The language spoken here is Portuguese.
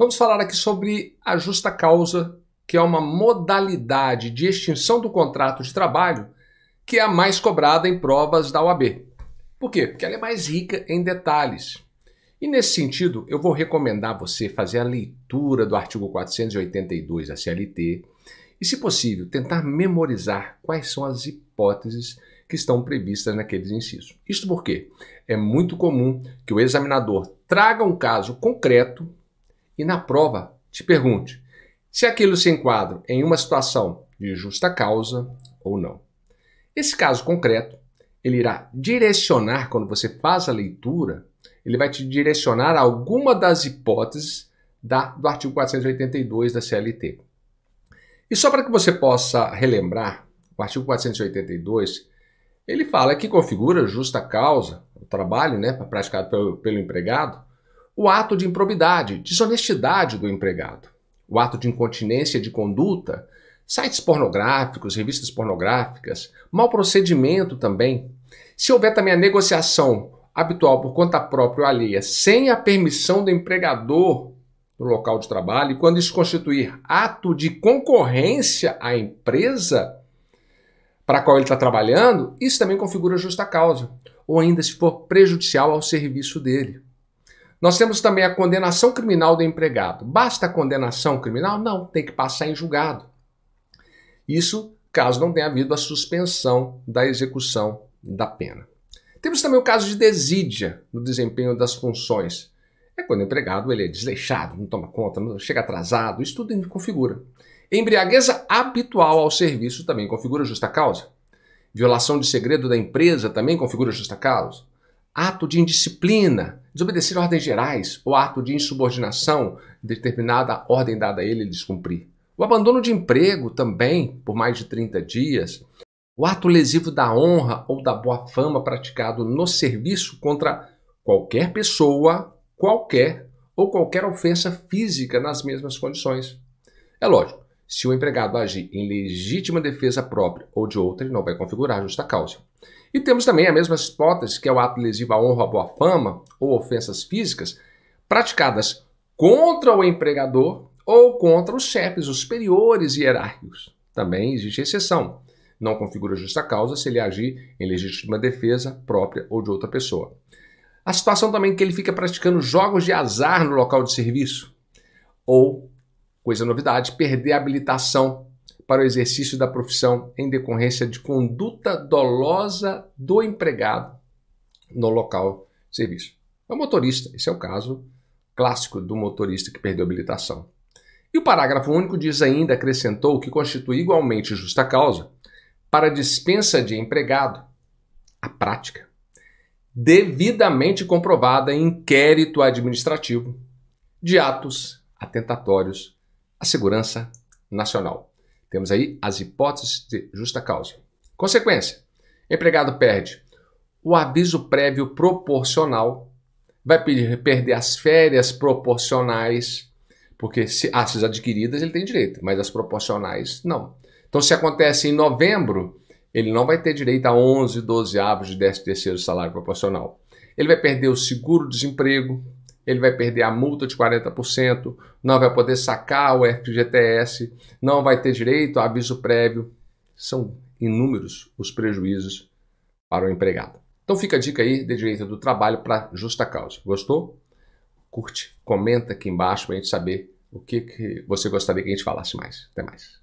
Vamos falar aqui sobre a justa causa, que é uma modalidade de extinção do contrato de trabalho que é a mais cobrada em provas da OAB. Por quê? Porque ela é mais rica em detalhes. E nesse sentido, eu vou recomendar você fazer a leitura do artigo 482 da CLT e, se possível, tentar memorizar quais são as hipóteses que estão previstas naqueles incisos. Isto porque é muito comum que o examinador traga um caso concreto e na prova te pergunte se aquilo se enquadra em uma situação de justa causa ou não. Esse caso concreto, ele irá direcionar, quando você faz a leitura, ele vai te direcionar a alguma das hipóteses da, do artigo 482 da CLT. E só para que você possa relembrar, o artigo 482 ele fala que configura justa causa, o trabalho né, praticado pelo, pelo empregado, o ato de improbidade, desonestidade do empregado, o ato de incontinência de conduta, sites pornográficos, revistas pornográficas, mau procedimento também. Se houver também a negociação habitual por conta própria ou alheia, sem a permissão do empregador no local de trabalho, e quando isso constituir ato de concorrência à empresa, para a qual ele está trabalhando, isso também configura justa causa, ou ainda se for prejudicial ao serviço dele. Nós temos também a condenação criminal do empregado. Basta a condenação criminal? Não, tem que passar em julgado. Isso caso não tenha havido a suspensão da execução da pena. Temos também o caso de desídia no desempenho das funções. É quando o empregado ele é desleixado, não toma conta, não chega atrasado, isso tudo configura. Embriagueza habitual ao serviço também configura justa causa. Violação de segredo da empresa também configura justa causa. Ato de indisciplina, desobedecer ordens gerais ou ato de insubordinação, determinada ordem dada a ele descumprir. O abandono de emprego também, por mais de 30 dias. O ato lesivo da honra ou da boa fama praticado no serviço contra qualquer pessoa, qualquer ou qualquer ofensa física nas mesmas condições. É lógico, se o empregado agir em legítima defesa própria ou de outra, ele não vai configurar justa causa. E temos também a mesma hipótese, que é o ato lesivo à honra, à boa fama ou ofensas físicas praticadas contra o empregador ou contra os chefes, os superiores hierárquicos. Também existe exceção. Não configura justa causa se ele agir em legítima defesa própria ou de outra pessoa. A situação também que ele fica praticando jogos de azar no local de serviço ou coisa novidade, perder a habilitação para o exercício da profissão em decorrência de conduta dolosa do empregado no local de serviço. É o motorista, esse é o caso clássico do motorista que perdeu a habilitação. E o parágrafo único diz ainda, acrescentou, que constitui igualmente justa causa para dispensa de empregado a prática devidamente comprovada em inquérito administrativo de atos atentatórios a segurança nacional. Temos aí as hipóteses de justa causa. Consequência: empregado perde o aviso prévio proporcional, vai perder as férias proporcionais, porque se as adquiridas ele tem direito, mas as proporcionais não. Então, se acontece em novembro, ele não vai ter direito a 11, 12 avos de 13 terceiro salário proporcional. Ele vai perder o seguro-desemprego, ele vai perder a multa de 40%, não vai poder sacar o FGTS, não vai ter direito a aviso prévio. São inúmeros os prejuízos para o empregado. Então fica a dica aí de direito do trabalho para justa causa. Gostou? Curte, comenta aqui embaixo para a gente saber o que, que você gostaria que a gente falasse mais. Até mais.